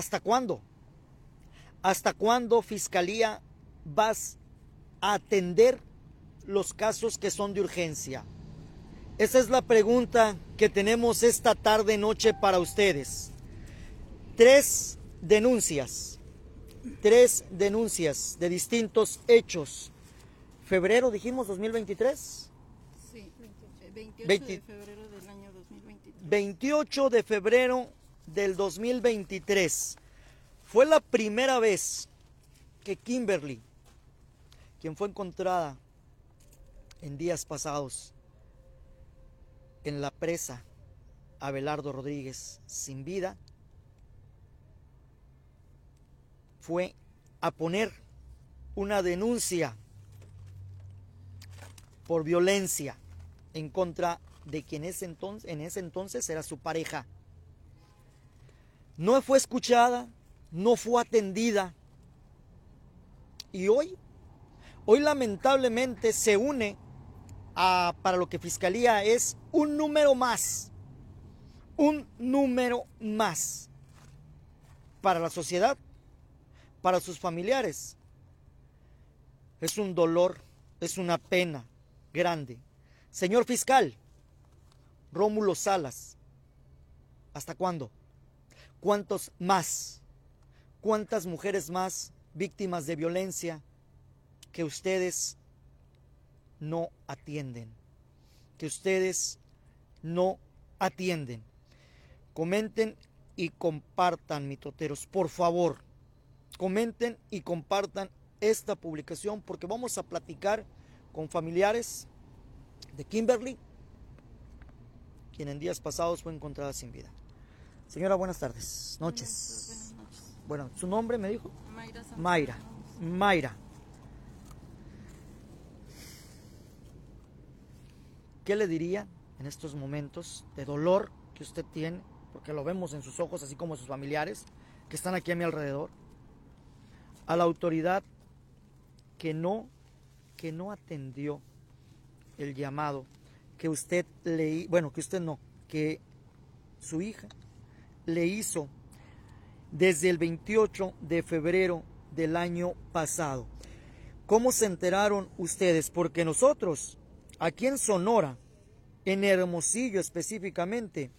¿Hasta cuándo? ¿Hasta cuándo, Fiscalía, vas a atender los casos que son de urgencia? Esa es la pregunta que tenemos esta tarde noche para ustedes. Tres denuncias, tres denuncias de distintos hechos. Febrero, dijimos, 2023. Sí, 28 Veinte- de febrero del año 2023. 28 de febrero del 2023. Fue la primera vez que Kimberly, quien fue encontrada en días pasados en la presa Abelardo Rodríguez sin vida, fue a poner una denuncia por violencia en contra de quien en ese entonces era su pareja. No fue escuchada, no fue atendida. Y hoy, hoy lamentablemente se une a, para lo que Fiscalía es un número más. Un número más. Para la sociedad, para sus familiares. Es un dolor, es una pena grande. Señor fiscal, Rómulo Salas, ¿hasta cuándo? ¿Cuántos más? ¿Cuántas mujeres más víctimas de violencia que ustedes no atienden? Que ustedes no atienden. Comenten y compartan, mitoteros, por favor. Comenten y compartan esta publicación porque vamos a platicar con familiares de Kimberly, quien en días pasados fue encontrada sin vida. Señora, buenas tardes, noches. Buenas noches. Bueno, ¿su nombre me dijo? Mayra Santos Mayra. Mayra. ¿Qué le diría en estos momentos de dolor que usted tiene? Porque lo vemos en sus ojos, así como sus familiares que están aquí a mi alrededor. A la autoridad que no, que no atendió el llamado que usted le, bueno, que usted no, que su hija le hizo desde el 28 de febrero del año pasado. ¿Cómo se enteraron ustedes? Porque nosotros, aquí en Sonora, en Hermosillo específicamente,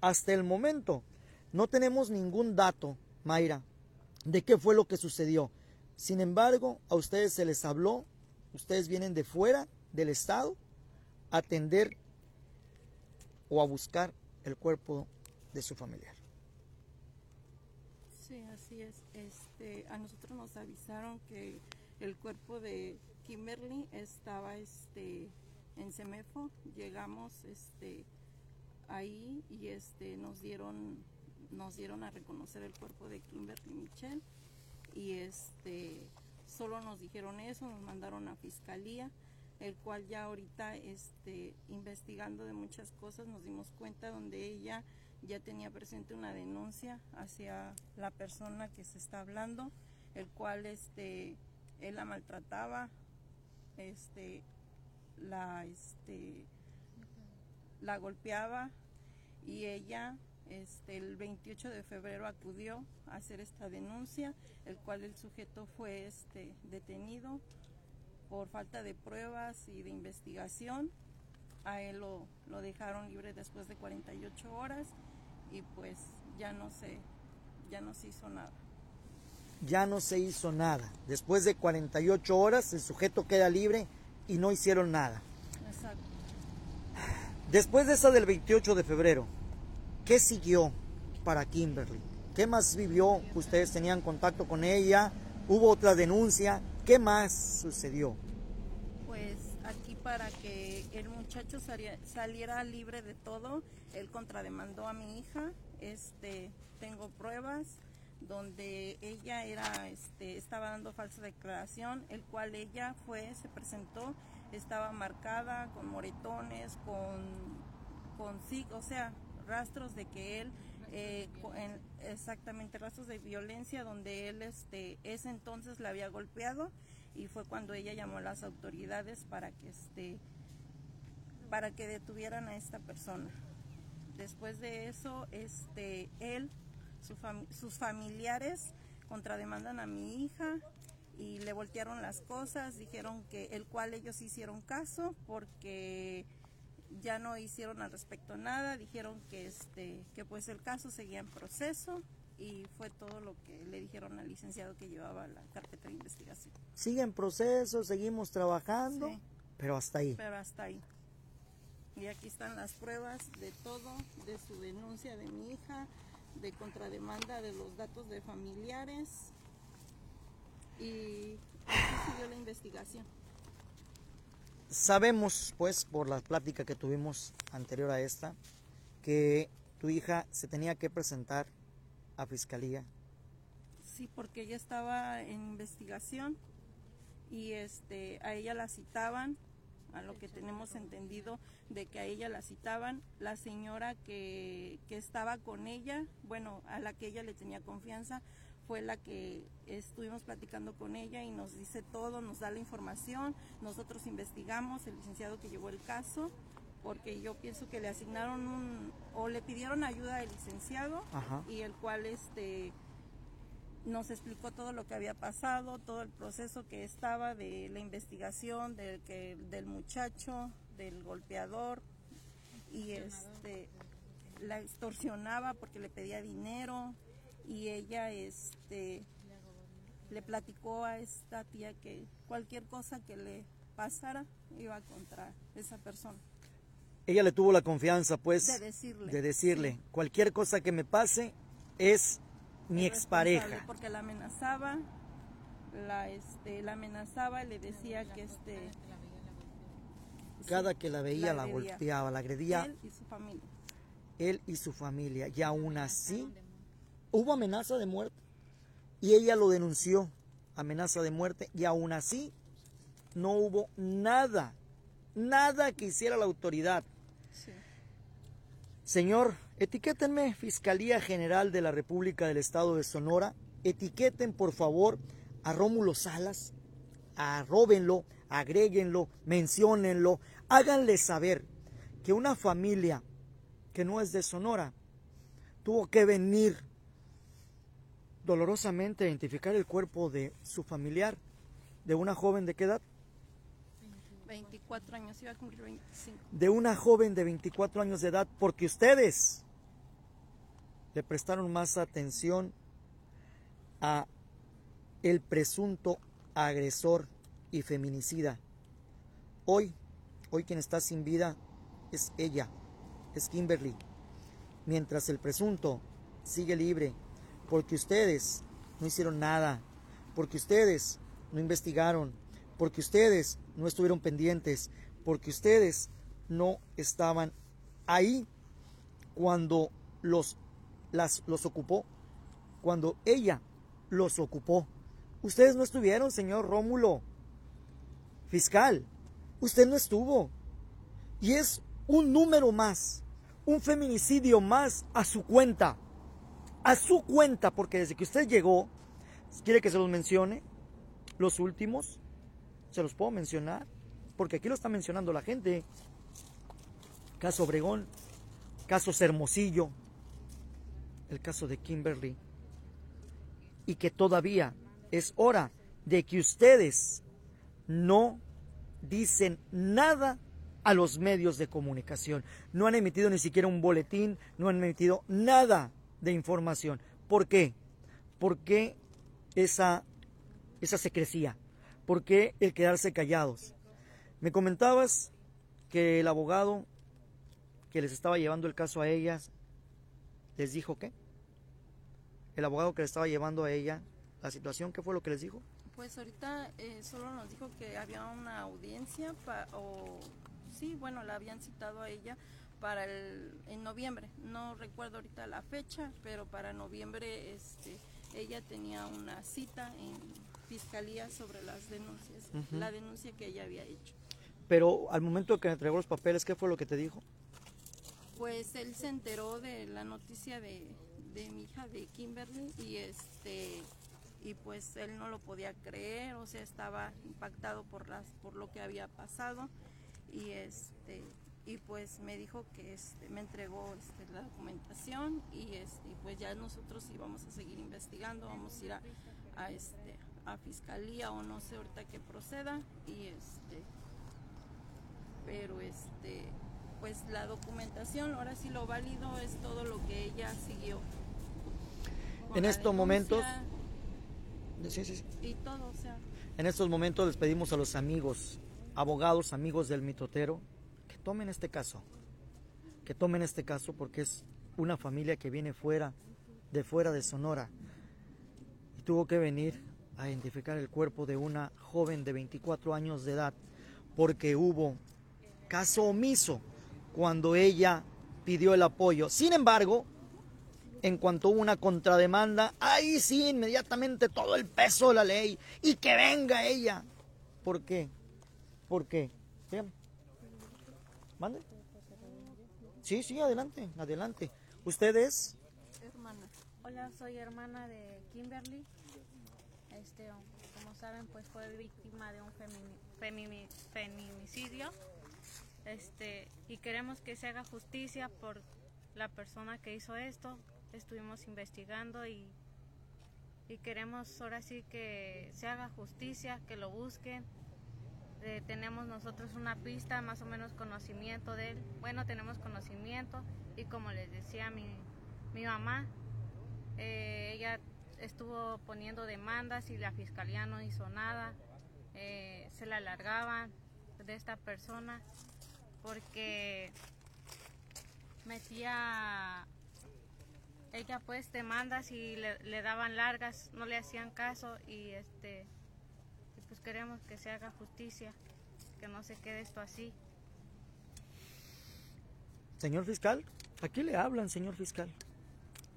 hasta el momento, no tenemos ningún dato, Mayra, de qué fue lo que sucedió. Sin embargo, a ustedes se les habló, ustedes vienen de fuera del estado a atender o a buscar el cuerpo de su familiar. Sí, así es. Este, a nosotros nos avisaron que el cuerpo de Kimberly estaba este, en Semefo. Llegamos este, ahí y este, nos dieron nos dieron a reconocer el cuerpo de Kimberly Michelle y este solo nos dijeron eso, nos mandaron a fiscalía, el cual ya ahorita este investigando de muchas cosas nos dimos cuenta donde ella ya tenía presente una denuncia hacia la persona que se está hablando, el cual este él la maltrataba, este la este la golpeaba y ella este, el 28 de febrero acudió a hacer esta denuncia, el cual el sujeto fue este, detenido por falta de pruebas y de investigación. A él lo, lo dejaron libre después de 48 horas y pues ya no se, ya no se hizo nada. Ya no se hizo nada. Después de 48 horas el sujeto queda libre y no hicieron nada. Exacto. Después de esa del 28 de febrero, ¿qué siguió para Kimberly? ¿Qué más vivió? ¿Ustedes tenían contacto con ella? ¿Hubo otra denuncia? ¿Qué más sucedió? Pues aquí para que el muchacho saliera libre de todo, él contrademandó a mi hija. Este, tengo pruebas donde ella era, este, estaba dando falsa declaración, el cual ella fue, se presentó, estaba marcada con moretones, con, con o sea, rastros de que él, eh, en- exactamente rastros de violencia donde él, este, ese entonces la había golpeado y fue cuando ella llamó a las autoridades para que este para que detuvieran a esta persona. Después de eso, este él Su fam- sus familiares contrademandan a mi hija y le voltearon las cosas, dijeron que el cual ellos hicieron caso porque ya no hicieron al respecto nada, dijeron que este que pues el caso seguía en proceso y fue todo lo que le dijeron al licenciado que llevaba la carpeta de investigación. Sigue en proceso, seguimos trabajando, Sí. pero hasta ahí. Pero hasta ahí. Y aquí están las pruebas de todo, de su denuncia de mi hija, de contrademanda de los datos de familiares. Y así siguió la investigación. Sabemos, pues, por la plática que tuvimos anterior a esta, que tu hija se tenía que presentar a fiscalía. Sí, porque ella estaba en investigación y este a ella la citaban, a lo que tenemos entendido de que a ella la citaban, la señora que, que estaba con ella, bueno, a la que ella le tenía confianza, fue la que estuvimos platicando con ella y nos dice todo, nos da la información, nosotros investigamos, el licenciado que llevó el caso, porque yo pienso que le asignaron un, o le pidieron ayuda al licenciado Ajá. y el cual este nos explicó todo lo que había pasado, todo el proceso que estaba de la investigación del que del muchacho, del golpeador y este la extorsionaba porque le pedía dinero y ella este le platicó a esta tía que cualquier cosa que le pasara iba contra esa persona. Ella le tuvo la confianza, pues, De decirle. de decirle, cualquier cosa que me pase es mi expareja. porque la amenazaba la este la amenazaba y le decía que este Cada que la veía la, agredía. golpeaba, la agredía él y su familia él y su familia. Y aún así hubo amenaza de muerte. Y ella lo denunció, amenaza de muerte. Y aún así no hubo nada, nada que hiciera la autoridad. sí. Señor, etiquétenme Fiscalía General de la República del Estado de Sonora. Etiqueten, por favor, a Rómulo Salas. Arróbenlo, agréguenlo, menciónenlo. Háganle saber que una familia que no es de Sonora tuvo que venir dolorosamente identificar el cuerpo de su familiar, de una joven de qué edad? 24 años iba a cumplir 25 de una joven de 24 años de edad porque ustedes le prestaron más atención a el presunto agresor y feminicida. Hoy, hoy quien está sin vida es ella, es Kimberly, mientras el presunto sigue libre porque ustedes no hicieron nada, porque ustedes no investigaron, porque ustedes no estuvieron pendientes, porque ustedes no estaban ahí cuando los, las, los ocupó, cuando ella los ocupó. Ustedes no estuvieron, señor Rómulo. Fiscal, usted no estuvo. Y es un número más, un feminicidio más a su cuenta. A su cuenta, porque desde que usted llegó, quiere que se los mencione, los últimos, se los puedo mencionar, porque aquí lo está mencionando la gente. Caso Obregón, caso Hermosillo, el caso de Kimberly. Y que todavía es hora de que ustedes no dicen nada a los medios de comunicación. No han emitido ni siquiera un boletín, no han emitido nada de información. ¿Por qué? ¿Por qué esa, esa secrecía? ¿Por qué el quedarse callados? Me comentabas que el abogado que les estaba llevando el caso a ellas les dijo qué? El abogado que le estaba llevando a ella la situación, ¿qué fue lo que les dijo? Pues ahorita eh, solo nos dijo que había una audiencia pa- o sí, bueno, la habían citado a ella para el en noviembre. No recuerdo ahorita la fecha, pero para noviembre este ella tenía una cita en fiscalía sobre las denuncias, Ujú. la denuncia que ella había hecho. Pero al momento que entregó los papeles, ¿qué fue lo que te dijo? Pues él se enteró de la noticia de, de mi hija de Kimberly y este y pues él no lo podía creer, o sea, estaba impactado por las por lo que había pasado y este y pues me dijo que este, me entregó este, la documentación y este, pues ya nosotros íbamos a seguir investigando, vamos a ir a, a, este, a fiscalía o no sé ahorita que proceda y este pero este pues la documentación ahora sí lo válido es todo lo que ella siguió. Con En estos momentos- denuncia Sí, sí, sí. y todo o sea. En estos momentos les pedimos a los amigos, abogados, amigos del mitotero, tomen este caso. Que tomen este caso porque es una familia que viene fuera, de fuera de Sonora. Y tuvo que venir a identificar el cuerpo de una joven de 24 años de edad porque hubo caso omiso cuando ella pidió el apoyo. Sin embargo, en cuanto hubo una contrademanda, ahí sí, inmediatamente todo el peso de la ley y que venga ella. ¿Por qué? ¿Por qué? ¿Mande? Sí, sí, adelante, adelante. ¿Ustedes? hermana Hola, soy hermana de Kimberly. Este, como saben, pues fue víctima de un femini- femini- feminicidio. Este, y queremos que se haga justicia por la persona que hizo esto. Estuvimos investigando y, y queremos ahora sí que se haga justicia, que lo busquen. Eh, tenemos nosotros una pista, más o menos conocimiento de él. Bueno, tenemos conocimiento y como les decía mi, mi mamá, eh, ella estuvo poniendo demandas y la fiscalía no hizo nada. Eh, se la alargaban de esta persona porque metía ella pues demandas y le, le daban largas, no le hacían caso y este queremos que se haga justicia, que no se quede esto así. Señor fiscal, aquí le hablan, señor fiscal.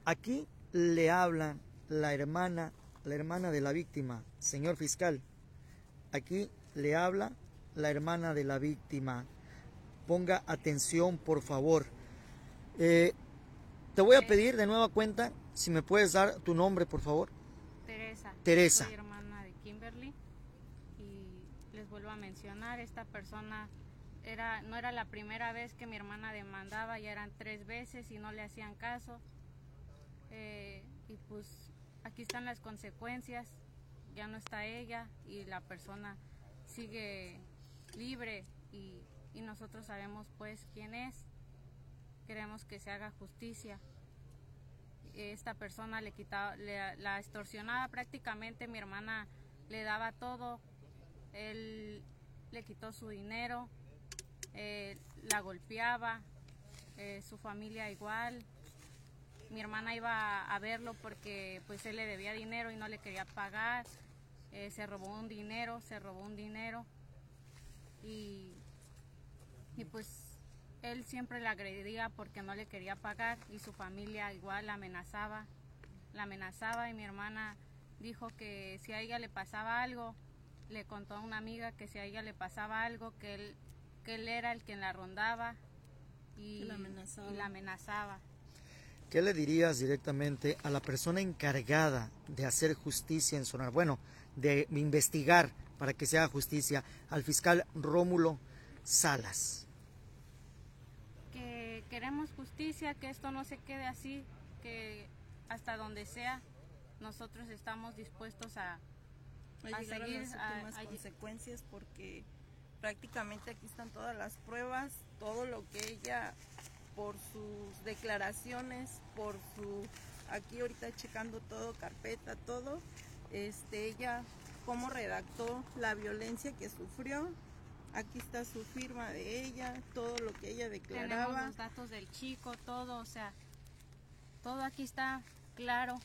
Aquí le hablan la hermana, la hermana de la víctima, señor fiscal. Aquí le habla la hermana de la víctima. Ponga atención, por favor. Eh, te voy a pedir de nueva cuenta si me puedes dar tu nombre, por favor. Teresa. Teresa. Soy hermana de Kimberly vuelvo a mencionar, esta persona era no era la primera vez que mi hermana demandaba, ya eran tres veces y no le hacían caso. Eh, y pues aquí están las consecuencias, ya no está ella y la persona sigue libre y, y nosotros sabemos pues quién es. Queremos que se haga justicia esta persona le quitaba, le- la extorsionaba prácticamente, mi hermana le daba todo, él le quitó su dinero, eh, la golpeaba, eh, su familia igual. Mi hermana iba a verlo porque pues él le debía dinero y no le quería pagar. Eh, se robó un dinero, se robó un dinero y, y pues él siempre la agredía porque no le quería pagar y su familia igual la amenazaba, la amenazaba y mi hermana dijo que si a ella le pasaba algo, le contó a una amiga que si a ella le pasaba algo, que él, que él era el quien la rondaba y Que la amenazaba. y la amenazaba. ¿Qué le dirías directamente a la persona encargada de hacer justicia en Sonora? Bueno, de investigar para que se haga justicia al fiscal Rómulo Salas. que queremos justicia, que esto no se quede así, que hasta donde sea nosotros estamos dispuestos a, a a seguir, las a- últimas a- consecuencias porque prácticamente aquí están todas las pruebas, todo lo que ella por sus declaraciones, por su aquí ahorita checando todo, carpeta, todo, este ella cómo redactó la violencia que sufrió. Aquí está su firma de ella, todo lo que ella tenemos declaraba. los datos del chico, todo, o sea, todo aquí está claro.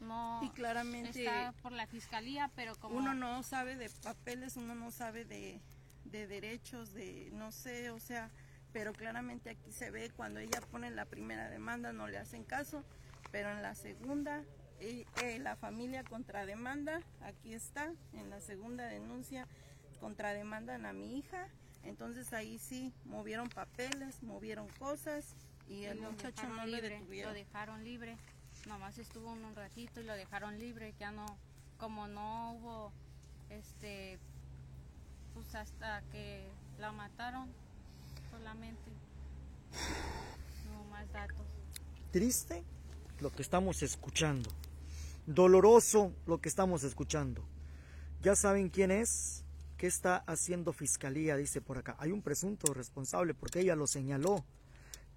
No Y claramente está por la fiscalía, pero como uno no sabe de papeles, uno no sabe de, de derechos, de no sé, o sea, pero claramente aquí se ve cuando ella pone la primera demanda no le hacen caso, pero en la segunda, eh, eh, la familia contrademanda, aquí está, en la segunda denuncia, contrademandan a mi hija, entonces ahí sí movieron papeles, movieron cosas y el lo muchacho no libre, detuvieron. Lo dejaron libre, nomás estuvo un, ratito y lo dejaron libre, ya no, como no hubo, este, pues hasta que la mataron, solamente. No más datos. Triste lo que estamos escuchando. Doloroso lo que estamos escuchando. Ya saben quién es, qué está haciendo fiscalía, dice por acá. Hay un presunto responsable porque ella lo señaló.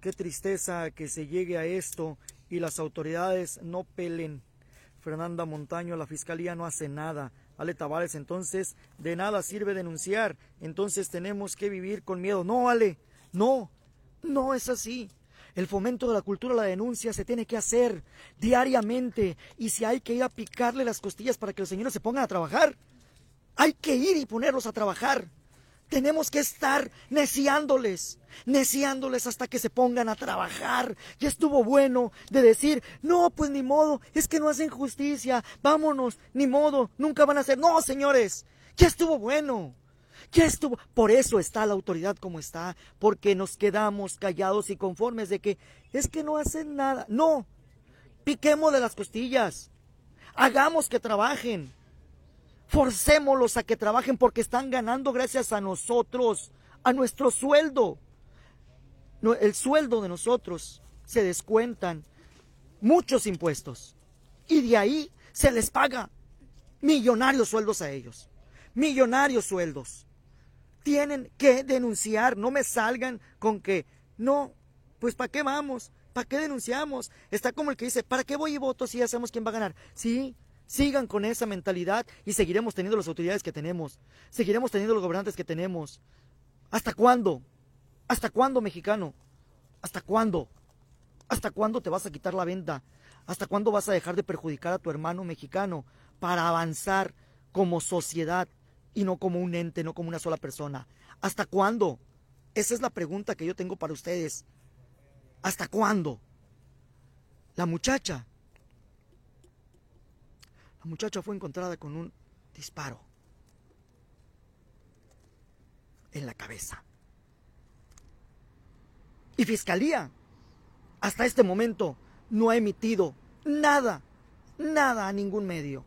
Qué tristeza que se llegue a esto y las autoridades no pelen. Fernanda Montaño, la fiscalía no hace nada. Ale Tavares, entonces de nada sirve denunciar. Entonces tenemos que vivir con miedo. No, Ale, no, no es así. El fomento de la cultura la denuncia se tiene que hacer diariamente. Y si hay que ir a picarle las costillas para que los señores se pongan a trabajar, hay que ir y ponerlos a trabajar. Tenemos que estar neciándoles, neciándoles hasta que se pongan a trabajar. Ya estuvo bueno de decir, no, pues ni modo, es que no hacen justicia, vámonos, ni modo, nunca van a hacer. No, señores, ya estuvo bueno. Ya estuvo. Por eso está la autoridad como está, porque nos quedamos callados y conformes de que es que no hacen nada. No, piquemos de las costillas, hagamos que trabajen. Forcémoslos a que trabajen porque están ganando gracias a nosotros, a nuestro sueldo. El sueldo de nosotros se descuentan muchos impuestos y de ahí se les paga millonarios sueldos a ellos. Millonarios sueldos. Tienen que denunciar, no me salgan con que no, pues ¿para qué vamos? ¿Para qué denunciamos? Está como el que dice, ¿para qué voy y voto si ya sabemos quién va a ganar? Sí, Sigan con esa mentalidad y seguiremos teniendo las autoridades que tenemos. Seguiremos teniendo los gobernantes que tenemos. ¿Hasta cuándo? ¿Hasta cuándo, mexicano? ¿Hasta cuándo? ¿Hasta cuándo te vas a quitar la venta? ¿Hasta cuándo vas a dejar de perjudicar a tu hermano mexicano para avanzar como sociedad y no como un ente, no como una sola persona? ¿Hasta cuándo? Esa es la pregunta que yo tengo para ustedes. ¿Hasta cuándo? La muchacha la muchacha fue encontrada con un disparo en la cabeza. Y Fiscalía, hasta este momento, no ha emitido nada, nada a ningún medio.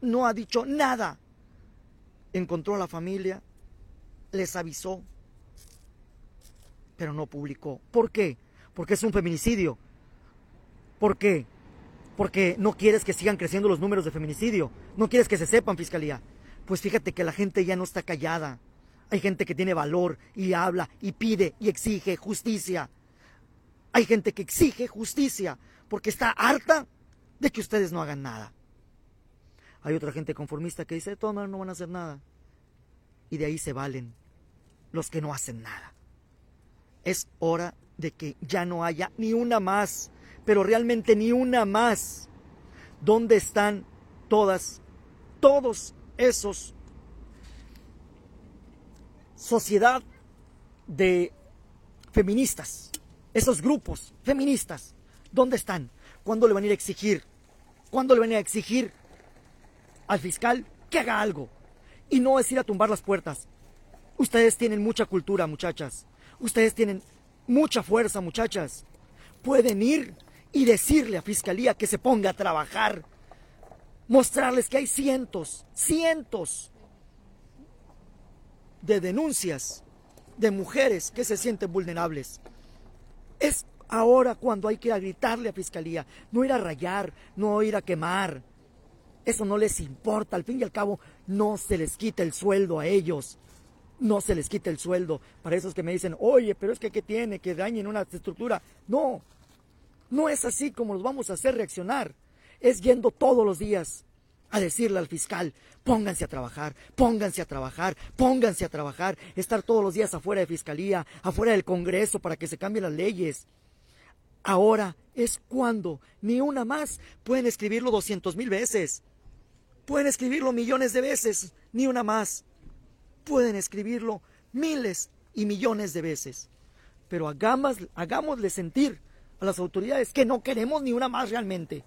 No ha dicho nada. Encontró a la familia, les avisó, pero no publicó. ¿Por qué? Porque es un feminicidio. ¿Por qué? Porque no quieres que sigan creciendo los números de feminicidio, no quieres que se sepan, fiscalía. Pues fíjate que la gente ya no está callada. Hay gente que tiene valor y habla y pide y exige justicia. Hay gente que exige justicia porque está harta de que ustedes no hagan nada. Hay otra gente conformista que dice, de todas maneras no van a hacer nada. Y de ahí se valen los que no hacen nada. Es hora de que ya no haya ni una más pero realmente ni una más. ¿Dónde están todas, todos esos sociedad de feministas, esos grupos feministas? ¿Dónde están? ¿Cuándo le van a ir a exigir? ¿Cuándo le van a a exigir al fiscal que haga algo? Y no es ir a tumbar las puertas. Ustedes tienen mucha cultura, muchachas. Ustedes tienen mucha fuerza, muchachas. Pueden ir y decirle a Fiscalía que se ponga a trabajar. Mostrarles que hay cientos, cientos de denuncias de mujeres que se sienten vulnerables. Es ahora cuando hay que ir a gritarle a Fiscalía, no ir a rayar, no ir a quemar. Eso no les importa, al fin y al cabo no se les quita el sueldo a ellos. No se les quita el sueldo. Para esos que me dicen, oye, pero es que ¿qué tiene? Que dañen una estructura. No, no es así como los vamos a hacer reaccionar. Es yendo todos los días a decirle al fiscal, pónganse a trabajar, pónganse a trabajar, pónganse a trabajar, estar todos los días afuera de fiscalía, afuera del Congreso para que se cambien las leyes. Ahora es cuando, ni una más, pueden escribirlo doscientos mil veces, pueden escribirlo millones de veces, ni una más, pueden escribirlo miles y millones de veces, pero hagámosle sentir a las autoridades que no queremos ni una más realmente.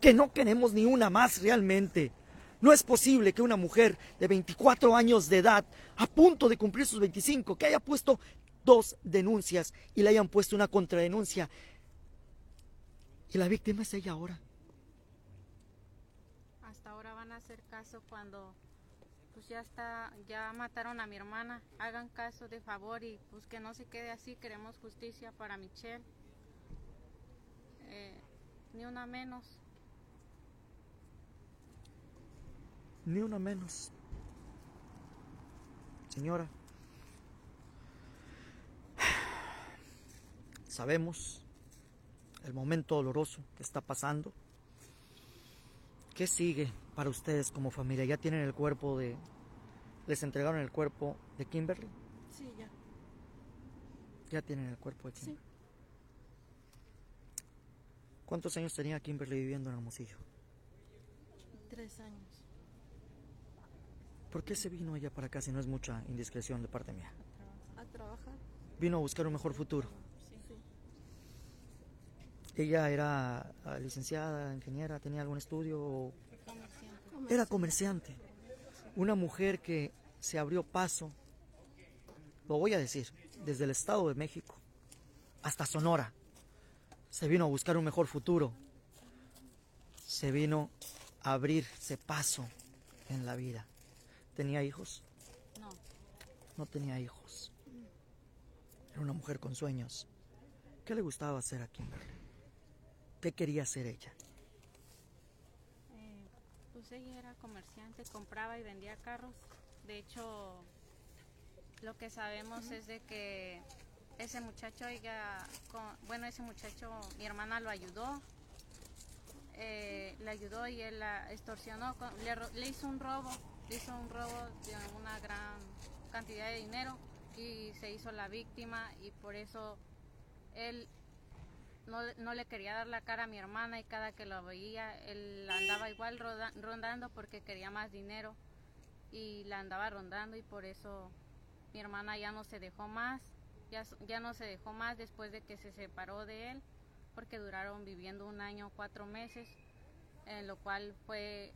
Que no queremos ni una más realmente. No es posible que una mujer de 24 años de edad, a punto de cumplir sus 25, que haya puesto dos denuncias y le hayan puesto una contradenuncia. Y la víctima es ella ahora. Hasta ahora van a hacer caso cuando pues ya está, ya mataron a mi hermana, hagan caso de favor y pues que no se quede así, queremos justicia para Michelle. Eh, ni una menos. Ni una menos. Señora, sabemos el momento doloroso que está pasando. ¿Qué sigue para ustedes como familia? ¿Ya tienen el cuerpo de... ¿Les entregaron el cuerpo de Kimberly? Sí, ya. Ya tienen el cuerpo de Sí. Kimberly. ¿Cuántos años tenía Kimberly viviendo en Hermosillo? Tres años. ¿Por qué se vino ella para acá si no es mucha indiscreción de parte mía? A trabajar. Vino a buscar un mejor futuro. Sí. sí. Ella era ah, licenciada, ingeniera, tenía algún estudio. Comerciante. Era comerciante. Una mujer que se abrió paso, lo voy a decir, desde el Estado de México hasta Sonora. Se vino a buscar un mejor futuro. Se vino a abrirse paso en la vida. ¿Tenía hijos? No, No tenía hijos. Era una mujer con sueños. ¿Qué le gustaba hacer a Kimberly? ¿Qué quería hacer ella? Pues ella era comerciante, compraba y vendía carros. De hecho, lo que sabemos es de que ese muchacho, ella, con- bueno, ese muchacho, mi hermana lo ayudó, eh, le ayudó y él la extorsionó, con- le, le hizo un robo, le hizo un robo de una gran cantidad de dinero y se hizo la víctima y por eso él no, no le quería dar la cara a mi hermana y cada que lo veía él andaba igual roda- rondando porque quería más dinero y la andaba rondando y por eso mi hermana ya no se dejó más, ya, ya no se dejó más después de que se separó de él porque duraron viviendo un año, cuatro meses, en lo cual fue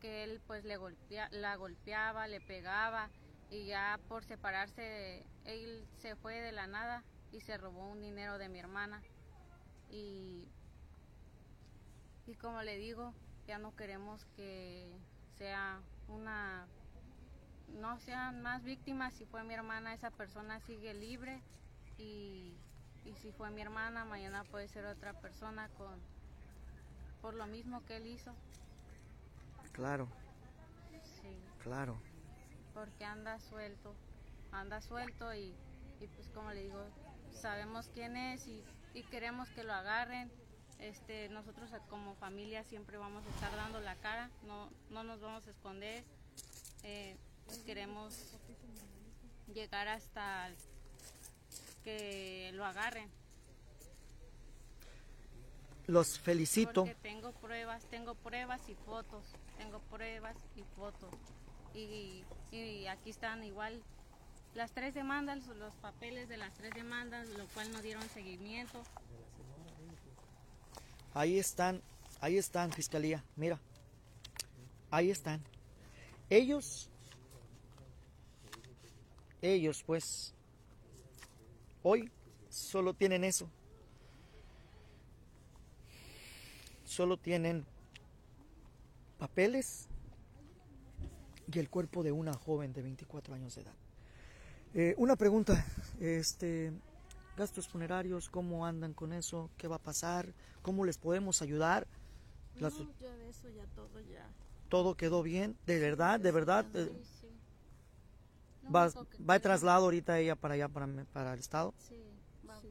que él pues le golpea, la golpeaba, le pegaba y ya por separarse él se fue de la nada y se robó un dinero de mi hermana y y como le digo ya no queremos que sea una no sean más víctimas. Si fue mi hermana esa persona sigue libre y, y si fue mi hermana mañana puede ser otra persona con por lo mismo que él hizo. Claro, sí. Claro. porque anda suelto, anda suelto y, y pues como le digo, sabemos quién es y, y queremos que lo agarren. Este, nosotros como familia siempre vamos a estar dando la cara, no, no nos vamos a esconder. Eh, queremos llegar hasta que lo agarren. Los felicito. Porque tengo pruebas, tengo pruebas y fotos, tengo pruebas y fotos. Y, y aquí están igual las tres demandas, los papeles de las tres demandas, lo cual no dieron seguimiento. Ahí están, ahí están, fiscalía. Mira, ahí están. Ellos, ellos pues, hoy solo tienen eso. Solo tienen papeles y el cuerpo de una joven de 24 años de edad. Eh, una pregunta, este, gastos funerarios, ¿cómo andan con eso? ¿Qué va a pasar? ¿Cómo les podemos ayudar? Las- No, ya de eso ya todo ya. ¿Todo quedó bien? ¿De verdad? ¿De verdad? Eh, Sí, sí. Lo ¿Va, va de traslado ahorita ella para allá, para, para el estado? Sí, va, Sí.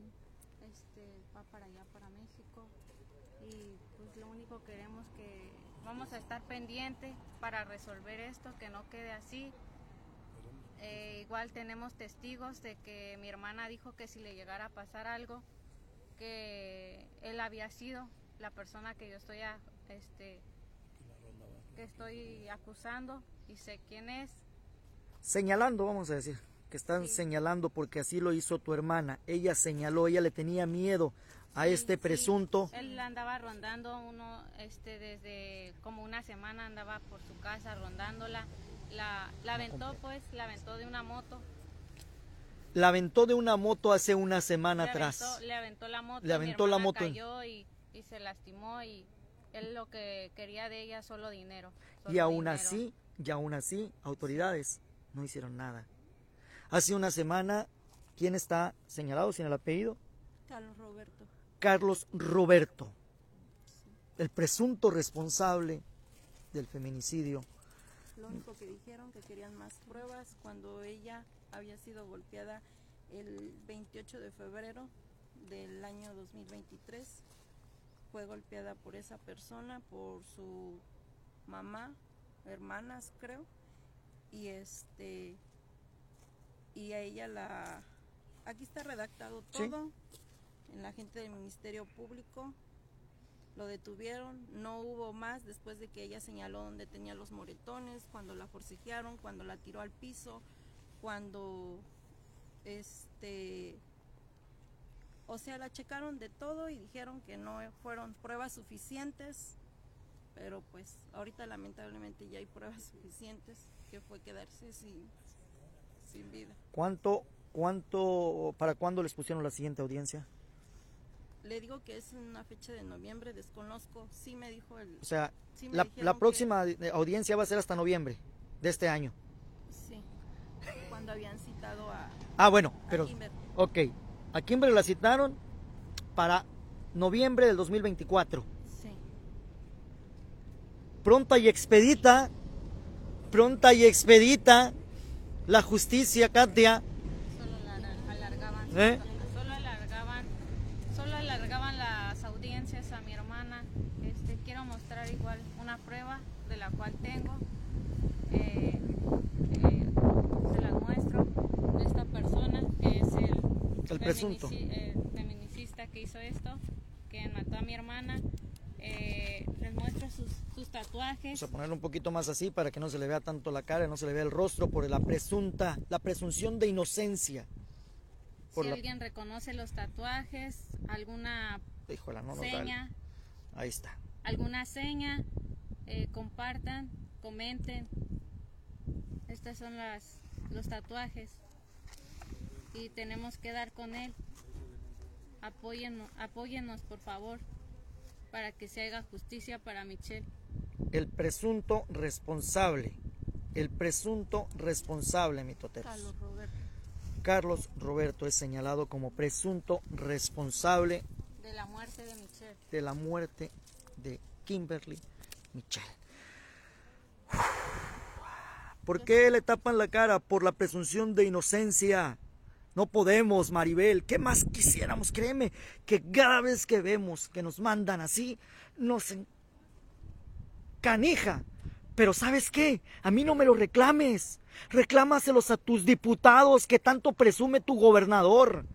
este, va para allá, para México. Y pues lo único que queremos que vamos a estar pendientes para resolver esto, que no quede así. Eh, igual tenemos testigos de que mi hermana dijo que si le llegara a pasar algo, que él había sido la persona que yo estoy, a- este, que estoy acusando y sé quién es. Señalando, vamos a decir, que están Sí. señalando porque así lo hizo tu hermana. Ella señaló, ella le tenía miedo a Sí, este sí. presunto. Él andaba rondando uno, este, desde como una semana andaba por su casa rondándola. La, la aventó, pues, la aventó de una moto. La aventó de una moto hace una semana le atrás. Aventó, le aventó la moto. Le mi aventó la moto. Cayó y, y se lastimó y él lo que quería de ella solo dinero. Y aún dinero. así, y aún así, autoridades no hicieron nada. Hace una semana, ¿quién está señalado sin el apellido? Carlos Roberto. Carlos Roberto, el presunto responsable del feminicidio. Lo único que dijeron que querían más pruebas cuando ella había sido golpeada el 28 de febrero del año 2023. Fue golpeada por esa persona, por su mamá, hermanas creo, y este y a ella la aquí está redactado Sí. En la gente del Ministerio Público lo detuvieron, no hubo más después de que ella señaló donde tenía los moretones, cuando la forcejearon, cuando la tiró al piso, cuando este o sea, la checaron de todo y dijeron que no fueron pruebas suficientes, pero pues ahorita lamentablemente ya hay pruebas suficientes que fue quedarse sin sin vida. ¿Cuánto, cuánto, para cuándo les pusieron la siguiente audiencia? Le digo que es una fecha de noviembre, desconozco, sí me dijo el O sea, sí la, la próxima eh, audiencia va a ser hasta noviembre de este año. Sí, cuando habían citado a, Ah, bueno, a pero, Kimber. ok. A Kimberly la citaron para noviembre del 2024. Sí, Pronta y expedita, pronta y expedita, la justicia, Katia. Solo la alar- alargaban, ¿Eh? solo alargaban, solo alargaban las audiencias a mi hermana. Este, quiero mostrar igual una prueba de la cual tengo. Eh, eh, se las muestro de esta persona que es el, presunto. eh, feminicista que hizo esto, que mató a mi hermana. Eh, les muestro sus, sus tatuajes. Vamos a ponerlo un poquito más así para que no se le vea tanto la cara, no se le vea el rostro por la presunta, la presunción de inocencia. Por si la- alguien reconoce los tatuajes, alguna Híjole, no seña, Ahí está. alguna seña, eh, compartan, comenten. Estos son las, los tatuajes. Y tenemos que dar con él. Apóyennos, apóyennos por favor, para que se haga justicia para Michelle. El presunto responsable, el presunto responsable, mi toteros. Carlos Roberto. Carlos Roberto es señalado como presunto responsable De la muerte de Michelle. de la muerte de Kimberly Michelle. ¿Por qué le tapan la cara? Por la presunción de inocencia. No podemos, Maribel. ¿Qué más quisiéramos? Créeme que cada vez que vemos que nos mandan así, nos canija. Pero ¿sabes qué? A mí no me lo reclames. Reclámaselos a tus diputados que tanto presume tu gobernador.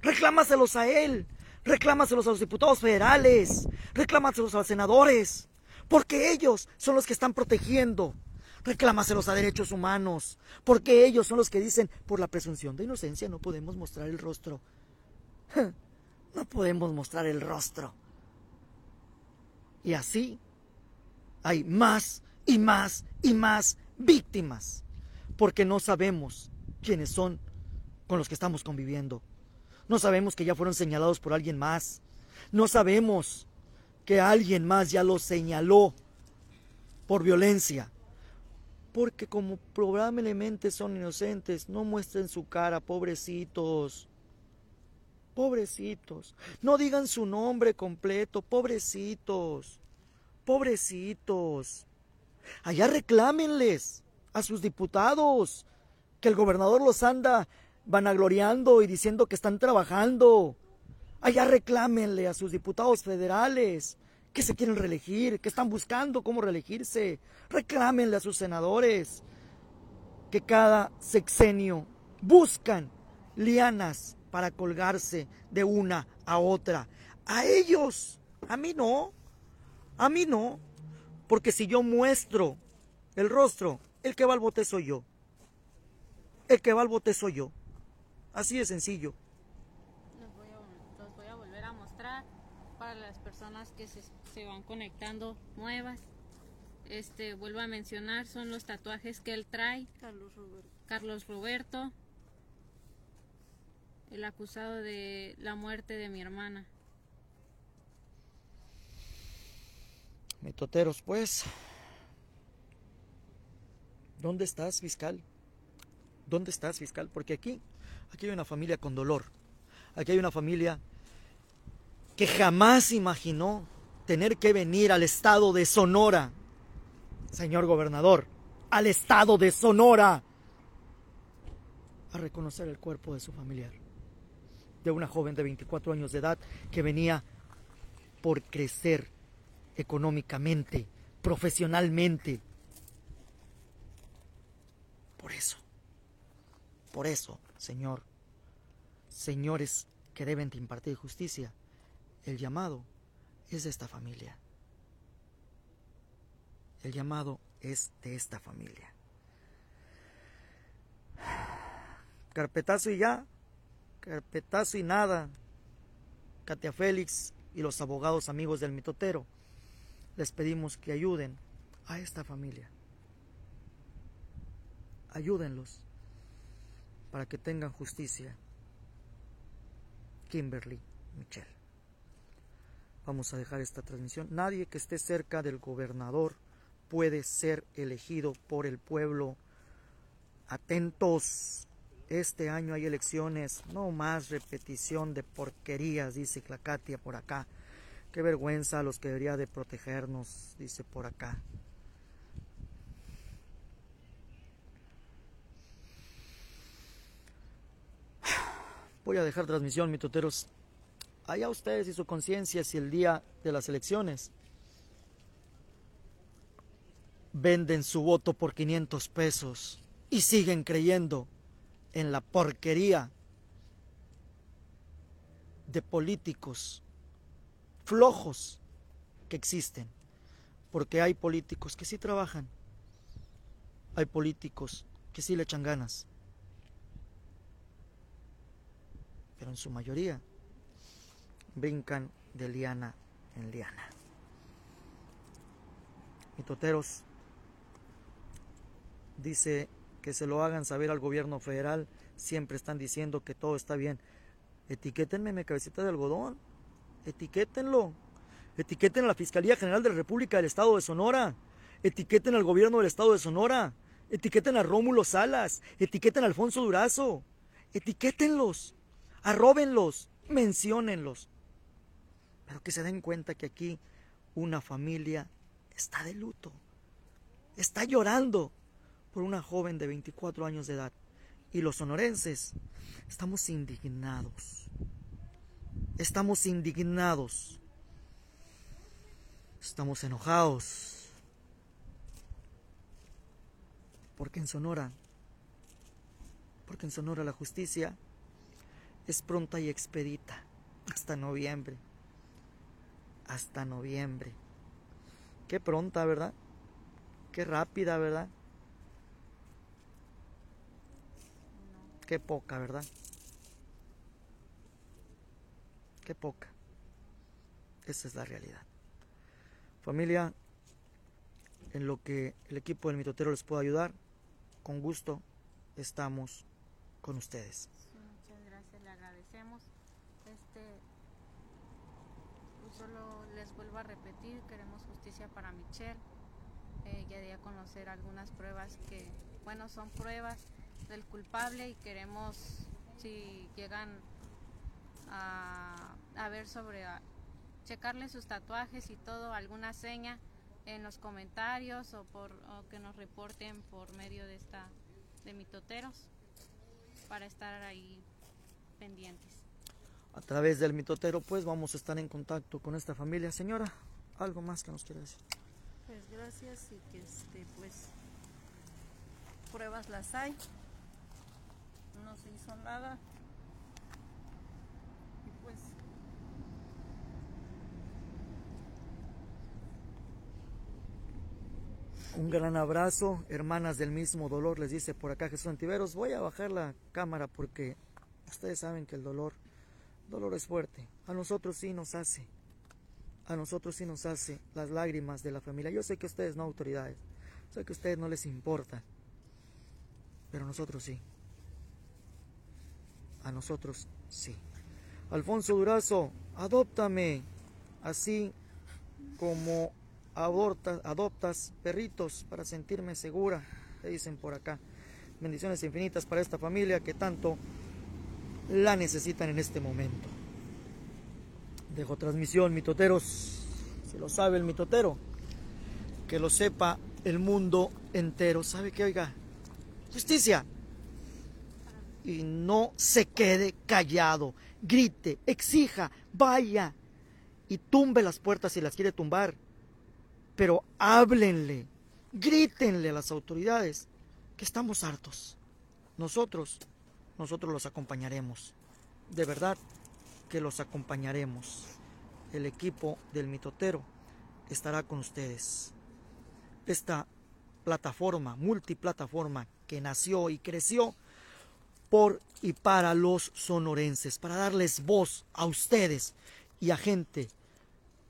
Reclámaselos a él. Reclámaselos a los diputados federales. Reclámaselos a los senadores. Porque ellos son los que están protegiendo. Reclámaselos a derechos humanos. Porque ellos son los que dicen, por la presunción de inocencia no podemos mostrar el rostro. No podemos mostrar el rostro. Y así hay más y más y más víctimas. Porque no sabemos quiénes son con los que estamos conviviendo. No sabemos que ya fueron señalados por alguien más. No sabemos que alguien más ya los señaló por violencia. Porque como probablemente son inocentes, no muestren su cara, pobrecitos. Pobrecitos. No digan su nombre completo, pobrecitos. Pobrecitos. Allá reclámenles a sus diputados que el gobernador los anda vanagloriando y diciendo que están trabajando. Allá reclámenle a sus diputados federales que se quieren reelegir, que están buscando cómo reelegirse. Reclámenle a sus senadores que cada sexenio buscan lianas para colgarse de una a otra. A ellos, a mí no, a mí no, porque si yo muestro el rostro, el que va al bote soy yo. El que va al bote soy yo. Así de sencillo. Los voy, a, los voy a volver a mostrar para las personas que se, se van conectando nuevas. Este, vuelvo a mencionar, son los tatuajes que él trae. Carlos Roberto. Carlos Roberto, el acusado de la muerte de mi hermana. Mitoteros, pues. ¿Dónde estás, fiscal? ¿Dónde estás, fiscal? Porque aquí, aquí hay una familia con dolor. Aquí hay una familia que jamás imaginó tener que venir al estado de Sonora, señor gobernador, al estado de Sonora, a reconocer el cuerpo de su familiar, de una joven de 24 años de edad que venía por crecer económicamente, profesionalmente. Por eso, por eso, Señor, señores que deben de impartir justicia, el llamado es de esta familia. El llamado es de esta familia. Carpetazo y ya, carpetazo y nada. Katia Félix y los abogados amigos del mitotero, les pedimos que ayuden a esta familia. Ayúdenlos para que tengan justicia. Kimberly Michelle. Vamos a dejar esta transmisión. Nadie que esté cerca del gobernador puede ser elegido por el pueblo. Atentos. Este año hay elecciones, no más repetición de porquerías, dice la Katia por acá. Qué vergüenza los que debería de protegernos, dice por acá. Voy a dejar transmisión, mitoteros. Allá ustedes y su conciencia si el día de las elecciones venden su voto por 500 pesos y siguen creyendo en la porquería de políticos flojos que existen. Porque hay políticos que sí trabajan. Hay políticos que sí le echan ganas. Pero en su mayoría brincan de liana en liana. Mitoteros dice que se lo hagan saber al gobierno federal. Siempre están diciendo que todo está bien. Etiquétenme mi cabecita de algodón. Etiquétenlo. Etiqueten a la Fiscalía General de la República del Estado de Sonora. Etiqueten al gobierno del Estado de Sonora. Etiqueten a Rómulo Salas. Etiqueten a Alfonso Durazo. Etiquétenlos. Arróbenlos. Menciónenlos. Pero que se den cuenta que aquí una familia está de luto. Está llorando por una joven de 24 años de edad. Y los sonorenses estamos indignados. Estamos indignados. Estamos enojados. Porque en Sonora, porque en Sonora la justicia es pronta y expedita hasta noviembre. Hasta noviembre. Qué pronta, ¿verdad? Qué rápida, ¿verdad? Qué poca, ¿verdad? Qué poca. Esa es la realidad. Familia, en lo que el equipo del mitotero les pueda ayudar, con gusto estamos con ustedes. muchas gracias, le agradecemos. Este, pues solo les vuelvo a repetir, queremos justicia para Michelle. Eh, ya di a conocer algunas pruebas que, bueno, son pruebas del culpable y queremos, si llegan a, ver sobre, a checarle sus tatuajes y todo, alguna seña en los comentarios o, por, o que nos reporten por medio de esta de mitoteros para estar ahí pendientes. A través del mitotero, pues vamos a estar en contacto con esta familia. Señora, algo más que nos quiera decir. Pues gracias y que este pues pruebas las hay no se hizo nada. Y pues Un gran abrazo, hermanas del mismo dolor, les dice por acá Jesús Antiveros. Voy a bajar la cámara porque ustedes saben que el dolor, dolor es fuerte. A nosotros sí nos hace, a nosotros sí nos hace las lágrimas de la familia. Yo sé que ustedes no autoridades, sé que a ustedes no les importa, pero nosotros sí a nosotros sí. Alfonso Durazo, adóptame, así como abortas, adoptas perritos para sentirme segura. te dicen por acá. Bendiciones infinitas para esta familia que tanto la necesitan en este momento. Dejo transmisión, mitoteros. Si lo sabe el mitotero, que lo sepa el mundo entero. ¿Sabe qué? Oiga, justicia. Y no se quede callado. Grite, exija, vaya y tumbe las puertas si las quiere tumbar. Pero háblenle, grítenle a las autoridades que estamos hartos. Nosotros, nosotros los acompañaremos. De verdad que los acompañaremos. El equipo del mitotero estará con ustedes. Esta plataforma, multiplataforma que nació y creció por y para los sonorenses, para darles voz a ustedes y a gente